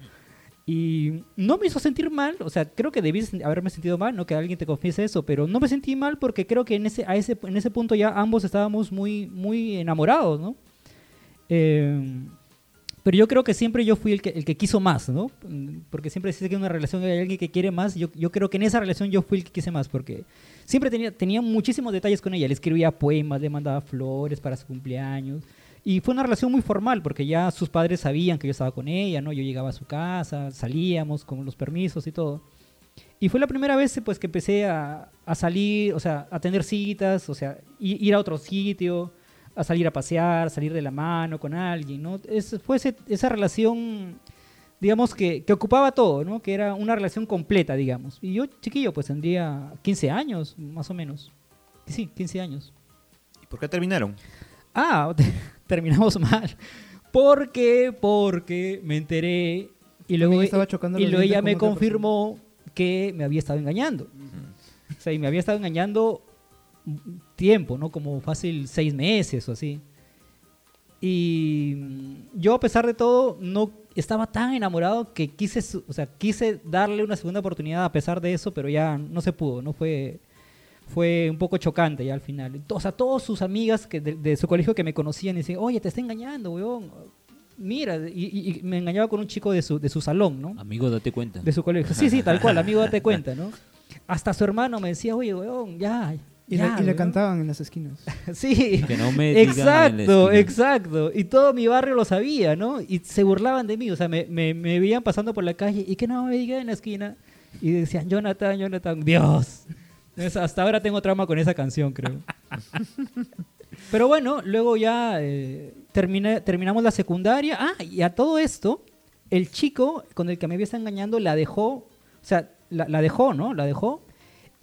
Y no me hizo sentir mal, o sea, creo que debí haberme sentido mal, ¿no? Que alguien te confiese eso, pero no me sentí mal porque creo que en ese, a ese, en ese punto ya ambos estábamos muy, muy enamorados, ¿no? Eh, pero yo creo que siempre yo fui el que, el que quiso más, ¿no? Porque siempre dice que en una relación hay alguien que quiere más. Yo, yo creo que en esa relación yo fui el que quise más porque siempre tenía, tenía muchísimos detalles con ella. Le escribía poemas, le mandaba flores para su cumpleaños. Y fue una relación muy formal porque ya sus padres sabían que yo estaba con ella, ¿no? Yo llegaba a su casa, salíamos con los permisos y todo. Y fue la primera vez pues que empecé a, a salir, o sea, a tener citas, o sea, ir a otro sitio, a salir a pasear, salir de la mano con alguien, ¿no? Es, fue ese- esa relación, digamos, que, que ocupaba todo, ¿no? Que era una relación completa, digamos. Y yo, chiquillo, pues tendría 15 años, más o menos. Sí, 15 años. ¿Y por qué terminaron? Ah, terminamos mal. ¿Por qué? Porque me enteré y luego, Ella estaba chocando y luego ella me confirmó que me había estado engañando. O sea, y me había estado engañando tiempo, ¿no? Como fácil seis meses o así. Y mm, yo, a pesar de todo, no estaba tan enamorado que quise, o sea, quise darle una segunda oportunidad a pesar de eso, pero ya no se pudo, no fue fue un poco chocante ya al final. O sea, todas sus amigas que de, de su colegio que me conocían y decían, oye, te está engañando, weón. Mira, y, y- y me engañaba con un chico de su, de su salón, ¿no? Amigo, date cuenta. De su colegio. Sí, sí, tal cual, amigo, date cuenta, ¿no? Hasta su hermano me decía, oye, weón, ya. Y, ya, y weón". cantaban en las esquinas. Sí. Que no me la Exacto, exacto. Y todo mi barrio lo sabía, ¿no? Y se burlaban de mí, o sea, me, me, me veían pasando por la calle y que no me digan en la esquina. Y decían, Jonathan, Jonathan, Dios. Hasta ahora tengo trauma con esa canción, creo. Pero bueno, luego ya eh, terminé- terminamos la secundaria. Ah, y a todo esto, el chico con el que me había estado engañando la dejó, o sea, la, la dejó, ¿no? La dejó.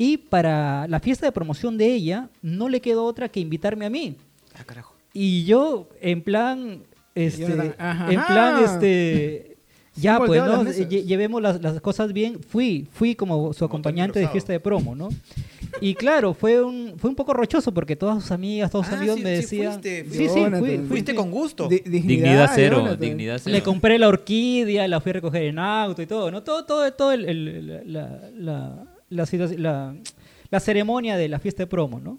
Y para la fiesta de promoción de ella, no le quedó otra que invitarme a mí. Ah, carajo. Y yo, en plan, este, Jonathan, ajá. en plan, este, ya pues, ¿no? las Llevemos las, las cosas bien. Fui, fui como su acompañante de fiesta de promo, ¿no? Y claro, fue un, fue un poco rochoso porque todas sus amigas, todos sus Ah, amigos sí, me sí decían, fuiste, sí, sí, Jonathan. fui, fui, Fuiste fui. con gusto. Di- Dignidad cero, Jonathan. dignidad cero. Le compré la orquídea, la fui a recoger en auto y todo, ¿no? Todo, todo, todo el, el- la, la, la, situaci- la- la ceremonia de la fiesta de promo, ¿no?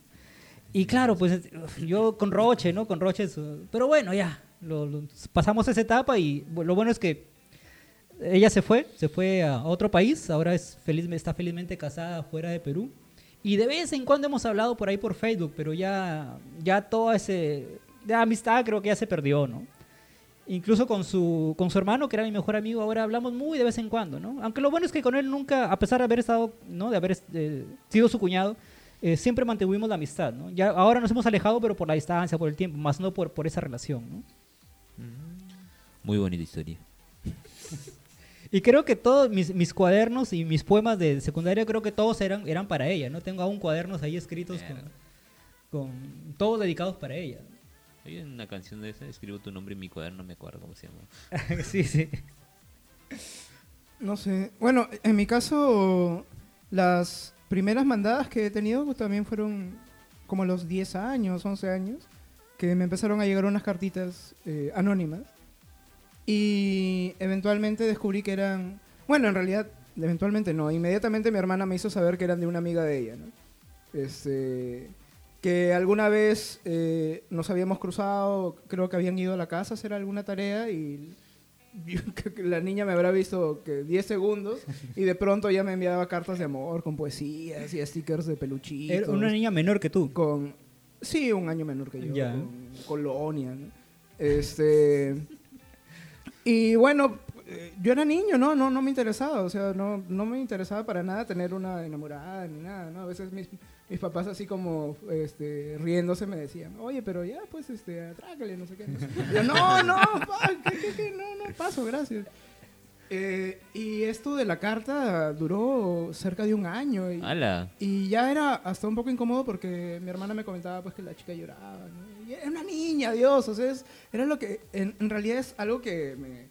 Y claro, pues yo con Roche, ¿no? Con Roche, pero bueno, ya, lo- lo- pasamos esa etapa y lo bueno es que ella se fue, se fue a otro país, ahora es feliz, está felizmente casada fuera de Perú. Y de vez en cuando hemos hablado por ahí por Facebook, pero ya, ya toda ese de amistad creo que ya se perdió, ¿no? Incluso con su, con su hermano, que era mi mejor amigo, ahora hablamos muy de vez en cuando, ¿no? Aunque lo bueno es que con él nunca, a pesar de haber estado, ¿no? De haber eh, sido su cuñado, eh, siempre mantuvimos la amistad, ¿no? Ya ahora nos hemos alejado, pero por la distancia, por el tiempo, más no por, por esa relación, ¿no? Muy bonita historia. Y creo que todos mis, mis cuadernos y mis poemas de secundaria, creo que todos eran, eran para ella, ¿no? Tengo aún cuadernos ahí escritos con, con todos dedicados para ella. Hay una canción de esa, escribo tu nombre en mi cuaderno, no me acuerdo cómo se llama. sí, sí. No sé. Bueno, en mi caso, las primeras mandadas que he tenido pues, también fueron como los 10 años, 11 años, que me empezaron a llegar unas cartitas eh, anónimas. Y eventualmente descubrí que eran... Bueno, en realidad, eventualmente no. Inmediatamente mi hermana me hizo saber que eran de una amiga de ella, ¿no? Este, que alguna vez eh, nos habíamos cruzado, creo que habían ido a la casa a hacer alguna tarea y la niña me habrá visto que 10 segundos y de pronto ya me enviaba cartas de amor con poesías y stickers de peluchitos. Era una niña menor que tú. con sí un año menor que yo con colonia ¿no? este y bueno yo era niño no no no me interesaba o sea no no me interesaba para nada tener una enamorada ni nada no a veces mis mis papás así como este riéndose me decían oye pero ya pues este atrácale no sé qué yo, no no no no paso gracias Eh, y esto de la carta duró cerca de un año y, y ya era hasta un poco incómodo porque mi hermana me comentaba pues que la chica lloraba, ¿no? Y era una niña, Dios, o sea, es- era lo que en, en realidad es algo que me,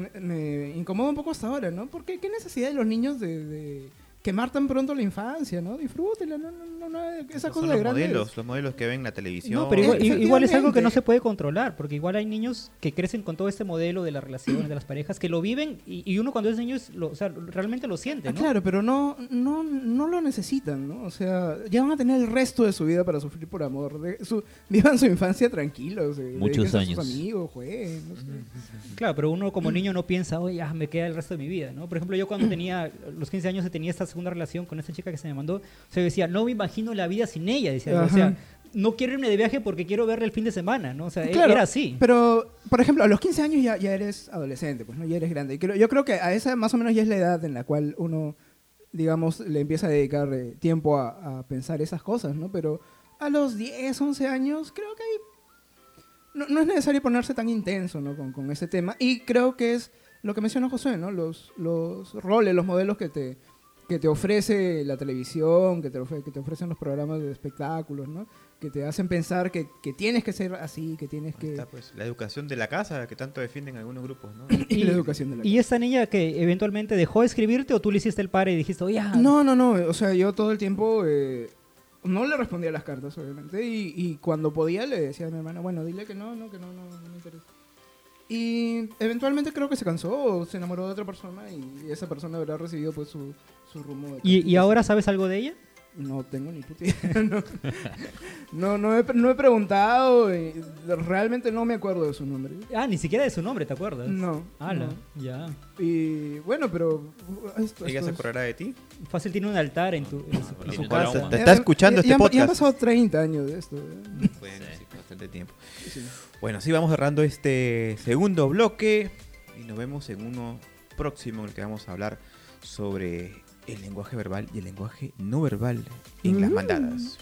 me, me incomoda un poco hasta ahora, ¿no? Porque qué necesidad de los niños de, de quemar tan pronto la infancia, ¿no? Disfrútenla, no, no, no, no, esa Son cosa los de grandes. modelos, los modelos que ven en la televisión. No, pero igual, es algo que no se puede controlar, porque igual hay niños que crecen con todo este modelo de las relaciones, de las parejas, que lo viven y, y uno cuando es niño es lo- o sea, realmente lo siente, Ah, ¿no? claro, pero no, no, no lo necesitan, ¿no? O sea, ya van a tener el resto de su vida para sufrir por amor. De- su- vivan su infancia tranquilos. eh, Muchos a años. sus amigos, jueguen, no sé. Claro, pero uno como niño no piensa, oye, ya me queda el resto de mi vida, ¿no? Por ejemplo, yo cuando tenía los 15 años tenía esta segunda relación con esta chica que se me mandó, o sea, decía, no me imagino la vida sin ella, decía, yo, o Ajá. sea, no quiero irme de viaje porque quiero verla el fin de semana, ¿no? O sea, e- Claro, era así. Pero, por ejemplo, a los 15 años ya, ya eres adolescente, pues, ¿no? Ya eres grande. Y creo- yo creo que a esa más o menos ya es la edad en la cual uno, digamos, le empieza a dedicar eh, tiempo a, a pensar esas cosas, ¿no? Pero a los 10, 11 años creo que hay... No, no es necesario ponerse tan intenso, ¿no? Con, con ese tema. Y creo que es lo que mencionó José, ¿no? Los, los roles, los modelos que te, que te ofrece la televisión, que te, ofre- que te ofrecen los programas de espectáculos, ¿no? Que te hacen pensar que, que tienes que ser así, que tienes Ahí que... está, pues, la educación de la casa que tanto defienden algunos grupos, ¿no? y la educación de la ¿Y esta niña que eventualmente dejó de escribirte o tú le hiciste el padre y dijiste, oye, ah, No, no, no. O sea, yo todo el tiempo eh, no le respondía las cartas, obviamente. Y, y cuando podía le decía a mi hermana, bueno, dile que no, no, que no, no, no me interesa. Y eventualmente creo que se cansó o se enamoró de otra persona y esa persona habrá recibido pues su, su rumbo. de ¿Y, y ahora sabes algo de ella? No tengo ni puta idea. No, no, no he, no he preguntado. y realmente no me acuerdo de su nombre. Ah, ni siquiera de su nombre, ¿te acuerdas? No. Ala, no. ya. Y bueno, pero... uh, Esto, ¿Ella esto se es- acordará de ti? Fácil tiene un altar en, tu, en su, en su casa. Te está escuchando ya- este ya han- Ya han podcast. pasado 30 años de esto. ¿eh? Bueno, sí, bastante tiempo. Sí. Bueno, así vamos cerrando este segundo bloque y nos vemos en uno próximo en el que vamos a hablar sobre el lenguaje verbal y el lenguaje no verbal en las Mm. mandadas.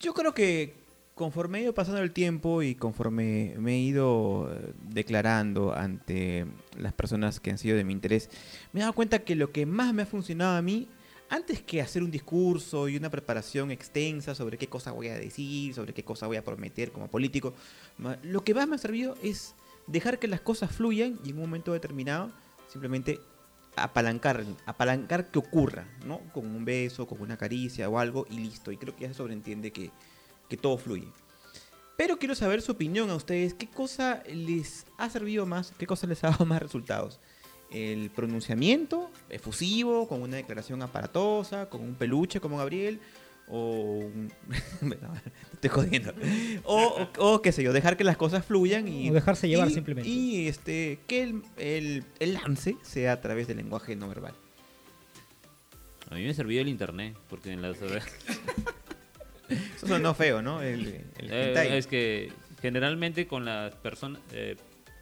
Yo creo que conforme he ido pasando el tiempo y conforme me he ido eh, declarando ante las personas que han sido de mi interés, me he dado cuenta que lo que más me ha funcionado a mí, antes que hacer un discurso y una preparación extensa sobre qué cosa voy a decir, sobre qué cosa voy a prometer como político, lo que más me ha servido es dejar que las cosas fluyan y en un momento determinado simplemente apalancar, apalancar que ocurra, ¿no? Con un beso, con una caricia o algo y listo. Y creo que ya se sobreentiende que, que todo fluye. Pero quiero saber su opinión a ustedes. ¿Qué cosa les ha servido más? ¿Qué cosa les ha dado más resultados? ¿El pronunciamiento efusivo, con una declaración aparatosa, con un peluche como Gabriel? O un... no, te estoy jodiendo. O, o, o, qué sé yo, dejar que las cosas fluyan y... O dejarse llevar y- simplemente. Y este, que el, el- el lance sea a través del lenguaje no verbal. A mí me sirvió el internet, porque en las... Eso sonó feo, ¿no? El, el Eh, es que generalmente con las personas eh,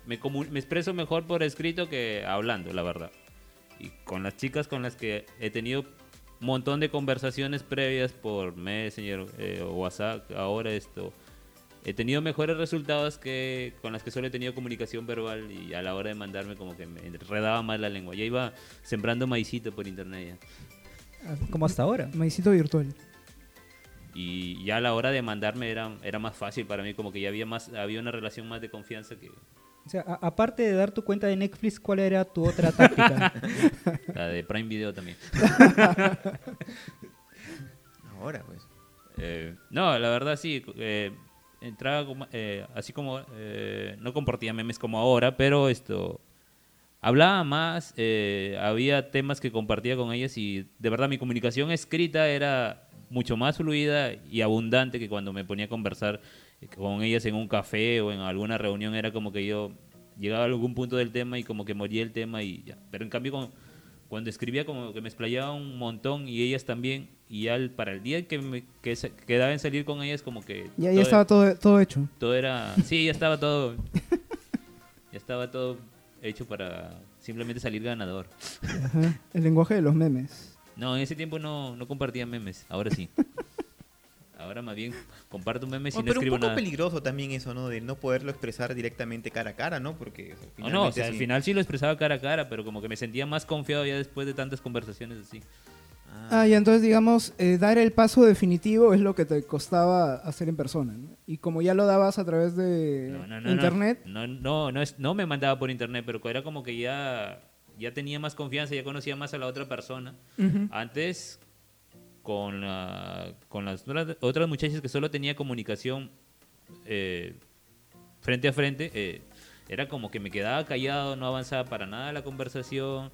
me, expreso mejor por escrito que hablando, la verdad. Y con las chicas con las que he tenido un montón de conversaciones previas por Messenger eh, o WhatsApp, ahora esto, he tenido mejores resultados que con las que solo he tenido comunicación verbal y a la hora de mandarme como que me enredaba más la lengua. Ya iba sembrando maicito por internet ya. Como hasta ahora. Maicito virtual. Y ya a la hora de mandarme era, era más fácil para mí, como que ya había más había una relación más de confianza que O sea, a- aparte de dar tu cuenta de Netflix, ¿cuál era tu otra táctica? la de Prime Video también. Ahora, pues. Eh, no, la verdad sí, eh, entraba como, eh, así como, eh, no compartía memes como ahora, pero esto, hablaba más, eh, había temas que compartía con ellas y de verdad mi comunicación escrita era mucho más fluida y abundante que cuando me ponía a conversar con ellas en un café o en alguna reunión era como que yo llegaba a algún punto del tema y como que moría el tema y ya. Pero en cambio con- cuando escribía como que me explayaba un montón y ellas también y ya el- para el día que me que se- quedaba en salir con ellas como que Y ahí todo- estaba todo, todo hecho. todo era sí ya estaba todo ya estaba todo hecho para simplemente salir ganador Ajá. El lenguaje de los memes. No en ese tiempo no, no compartía memes ahora sí ahora más bien comparto memes y Oh, no pero un escribo poco nada peligroso también eso, ¿no? De no poderlo expresar directamente cara a cara, ¿no? Porque o sea, no, no, o finalmente sea, al sí- final sí lo expresaba cara a cara, pero como que me sentía más confiado ya después de tantas conversaciones así. Ah, y entonces, digamos, eh, dar el paso definitivo es lo que te costaba hacer en persona. ¿no? Y como ya lo dabas a través de No, no, no, internet, No, no, no, es- no me mandaba por internet, pero era como que ya, ya tenía más confianza, ya conocía más a la otra persona. Antes, con, la- con las otras- otras muchachas que solo tenía comunicación eh, frente a frente, eh, era como que me quedaba callado, no avanzaba para nada la conversación,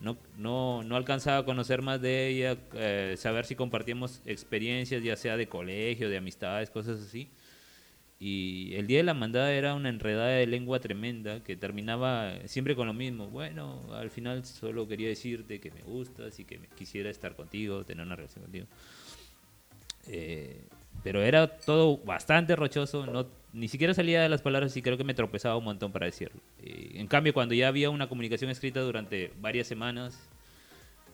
no, no, no alcanzaba a conocer más de ella, eh, saber si compartíamos experiencias, ya sea de colegio, de amistades, cosas así. Y el día de la mandada era una enredada de lengua tremenda que terminaba siempre con lo mismo. Bueno, al final solo quería decirte que me gustas y que me quisiera estar contigo, tener una relación contigo. Eh, pero era todo bastante rochoso, no, ni siquiera salía de las palabras y creo que me tropezaba un montón para decirlo. En cambio, cuando ya había una comunicación escrita durante varias semanas,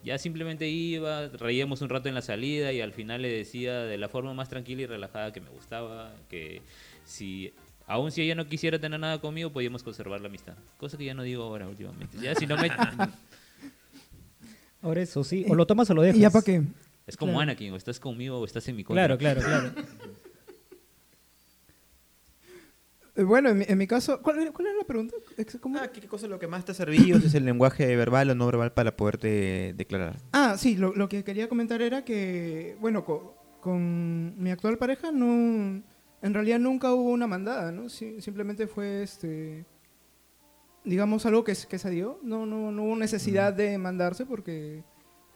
ya simplemente iba, reíamos un rato en la salida y al final le decía de la forma más tranquila y relajada que me gustaba, que si aun si ella no quisiera tener nada conmigo, podíamos conservar la amistad. Cosa que ya no digo ahora últimamente. Ya si no me Ahora eso sí, o lo tomas o lo dejas. ¿y ya para qué? es como Claro. Anakin, o estás conmigo o estás en mi contra. Claro, claro, claro. Eh, Bueno, en mi, en mi caso, ¿cuál, era- cuál era la pregunta? ¿cómo? Ah, ¿qué, qué cosa es lo que más te ha servido? Si es el lenguaje verbal o no verbal para poderte declarar. Ah, sí, lo, lo que quería comentar era que, bueno, co- con, mi actual pareja no, en realidad nunca hubo una mandada, ¿no? Sí, simplemente fue, este, digamos, algo que, que se dio. No, no, no hubo necesidad de mandarse porque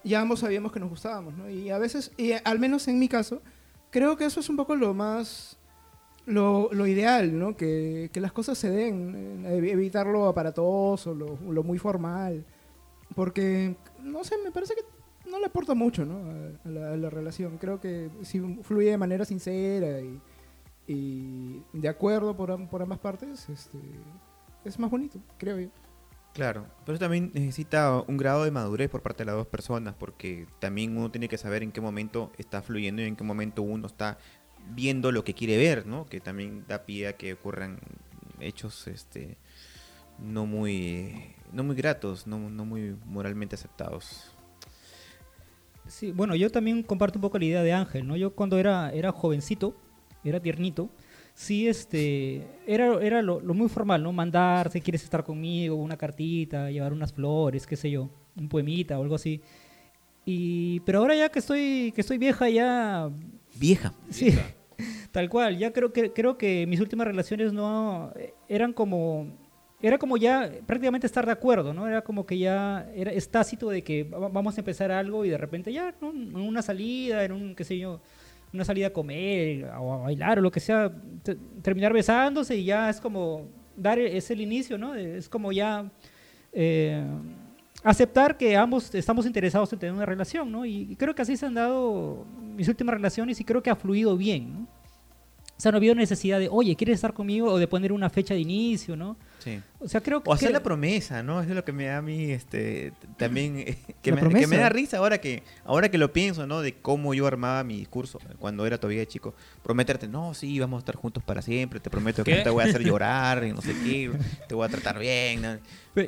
ya ambos sabíamos que nos gustábamos, ¿no? Y a veces, y al menos en mi caso, creo que eso es un poco lo más, lo, lo ideal, ¿no? Que, que las cosas se den, eh, ev- evitar lo aparatoso, lo, lo muy formal. Porque, no sé, me parece que no le aporta mucho, ¿no? A, a la, a la relación. Creo que si fluye de manera sincera y, y de acuerdo por, am- por ambas partes, este, es más bonito, creo yo. Claro, pero eso también necesita un grado de madurez por parte de las dos personas, porque también uno tiene que saber en qué momento está fluyendo y en qué momento uno está viendo lo que quiere ver, ¿no? Que también da pie a que ocurran hechos este no muy no muy gratos, no, no muy moralmente aceptados. Sí, bueno, yo también comparto un poco la idea de Ángel, ¿no? Yo cuando era, era jovencito, era tiernito, sí, este, era, era lo, lo muy formal, ¿no? Mandar, si quieres estar conmigo, una cartita, llevar unas flores, qué sé yo, un poemita o algo así. Y, pero ahora ya que estoy, que estoy vieja, ya Vieja. Sí, tal cual. Ya creo que creo que mis últimas relaciones no eh, eran como era como ya prácticamente estar de acuerdo, ¿no? Era como que ya era es tácito de que va- vamos a empezar algo y de repente ya, ¿no? En una salida, en un qué sé yo, una salida a comer o a bailar o lo que sea, te- terminar besándose y ya es como dar e- es el inicio, ¿no? Es como ya eh, aceptar que ambos estamos interesados en tener una relación, ¿no? Y, y creo que así se han dado mis últimas relaciones y creo que ha fluido bien, ¿no? O sea, no ha habido necesidad de, oye, ¿quieres estar conmigo? O de poner una fecha de inicio, ¿no? Sí. O sea, creo que... O hacer que- la promesa, ¿no? Eso es lo que me da a mí, este, también, que, La me, que me da risa ahora que, ahora que lo pienso, ¿no? De cómo yo armaba mi discurso cuando era todavía chico. Prometerte, no, sí, vamos a estar juntos para siempre, te prometo que ¿Qué? no te voy a hacer llorar, y no sé qué, te voy a tratar bien. ¿no?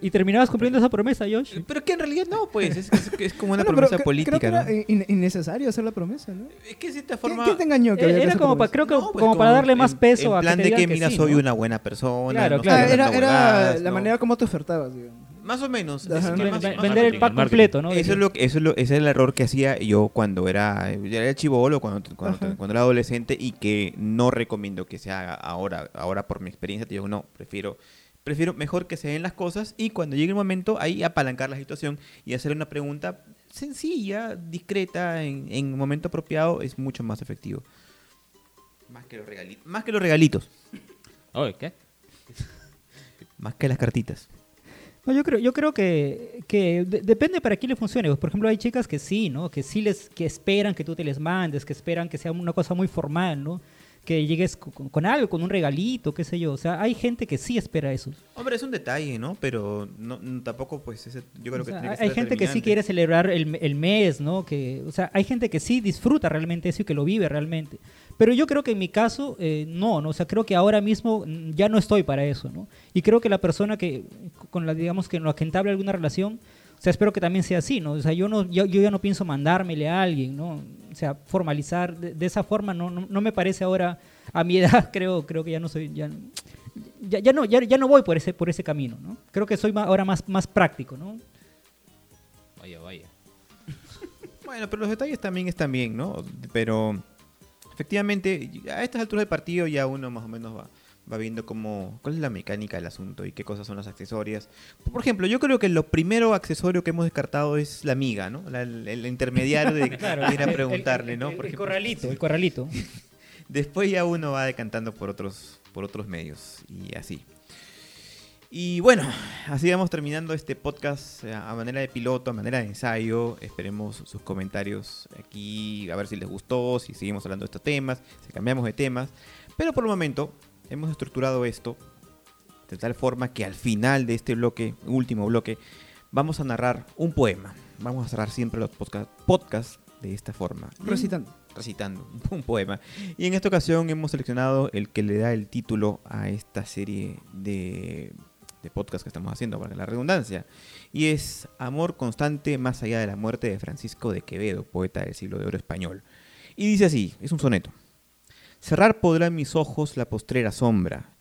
Y terminabas cumpliendo esa promesa, Josh. Pero que en realidad no, pues, es, es- es como una Bueno, pero promesa cre- política, creo que ¿no? era in- innecesario hacer la promesa, ¿no? Es que de cierta ¿Quién, forma... quién te engañó? Que Eh, que Era hacer como, para, creo que, No, pues, como para darle en- más peso en a plan que te de que, mira, sí, soy ¿no? una buena persona. Claro, no claro. Era, la ¿no? manera como te ofertabas, digamos. Más o menos. Ajá. es que Ven- más- ven- más- vender el pack completo, Eso es lo que, eso es lo, ese es el error que hacía yo cuando era, era chivolo, cuando, cuando, era adolescente y que no recomiendo que se haga ahora. Ahora por mi experiencia te digo, no, prefiero prefiero mejor que se den las cosas y cuando llegue el momento ahí apalancar la situación y hacer una pregunta sencilla, discreta, en, en un momento apropiado es mucho más efectivo. Más que los regalitos. Más que los regalitos. Oye, ¿qué? Más que las cartitas. No, yo creo, yo creo que, que de- depende para quién le funcione. Pues, Por ejemplo, hay chicas que sí, ¿no? Que sí les, que esperan que tú te les mandes, que esperan que sea una cosa muy formal, ¿no? Que llegues con, con- algo, con un regalito, qué sé yo. O sea, hay gente que sí espera eso. Hombre, es un detalle, ¿no? Pero no, no- tampoco, pues, ese, yo creo O que sea, tiene que hay ser gente que sí quiere celebrar el, el mes, ¿no? Que, o sea, hay gente que sí disfruta realmente eso y que lo vive realmente. Pero yo creo que en mi caso, eh, no, ¿no? O sea, creo que ahora mismo mm, ya no estoy para eso, ¿no? Y creo que la persona que, con la, digamos, que en la que entable alguna relación, sea, espero que también sea así, ¿no? O sea, yo, no, yo, yo ya no pienso mandármele a alguien, ¿no? O sea, formalizar de, de esa forma no, no, no me parece ahora, a mi edad, creo, creo que ya no soy, ya, ya, ya no, ya, ya no voy por ese, por ese camino, ¿no? Creo que soy ma- ahora más, más práctico, ¿no? Vaya, vaya. Bueno, pero los detalles también están bien, ¿no? Pero efectivamente, a estas alturas del partido ya uno más o menos va, va viendo cómo, cuál es la mecánica del asunto y qué cosas son las accesorias. Por ejemplo, yo creo que lo primero accesorio que hemos descartado es la amiga, ¿no? La- el, el intermediario de ir a el- el- preguntarle, el- ¿no? el- Por el ejemplo. corralito, el corralito. Después ya uno va decantando por otros, por otros medios y así. Y bueno, así vamos terminando este podcast eh, a manera de piloto, a manera de ensayo. Esperemos sus comentarios aquí, a ver si les gustó, si seguimos hablando de estos temas, si cambiamos de temas. Pero por el momento hemos estructurado esto de tal forma que al final de este bloque, último bloque, vamos a narrar un poema. Vamos a cerrar siempre los podcast, podcasts de esta forma. Recitando. recitando un poema. Y en esta ocasión hemos seleccionado el que le da el título a esta serie de, de podcast que estamos haciendo, para la redundancia. Y es Amor constante más allá de la muerte de Francisco de Quevedo, poeta del siglo de oro español. Y dice así, es un soneto. Cerrar podrán mis ojos la postrera sombra,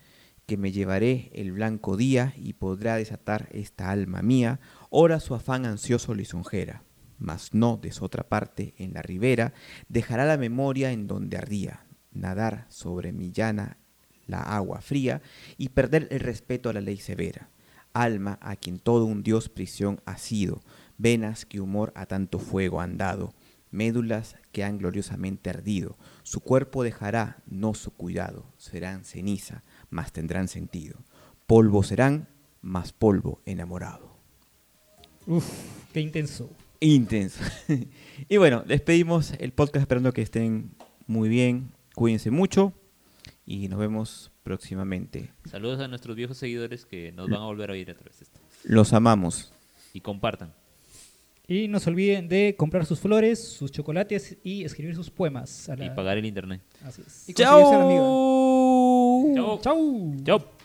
que me llevaré el blanco día y podrá desatar esta alma mía, ora su afán ansioso lisonjera, mas no de su otra parte en la ribera, dejará la memoria en donde ardía, nadar sobre mi llana la agua fría y perder el respeto a la ley severa. Alma a quien todo un dios prisión ha sido, venas que humor a tanto fuego han dado, médulas que han gloriosamente ardido, su cuerpo dejará, no su cuidado, serán ceniza, mas tendrán sentido. Polvo serán, mas polvo enamorado. Uf, qué intenso. Intenso. y bueno, despedimos el podcast esperando que estén muy bien, cuídense mucho y nos vemos próximamente. Saludos a nuestros viejos seguidores que nos van a volver a oír a través de esto. Los amamos. Y compartan. Y no se olviden de comprar sus flores, sus chocolates y escribir sus poemas. a la- Y pagar el internet. Así es. Y amiga. Chao. Chau. Chao.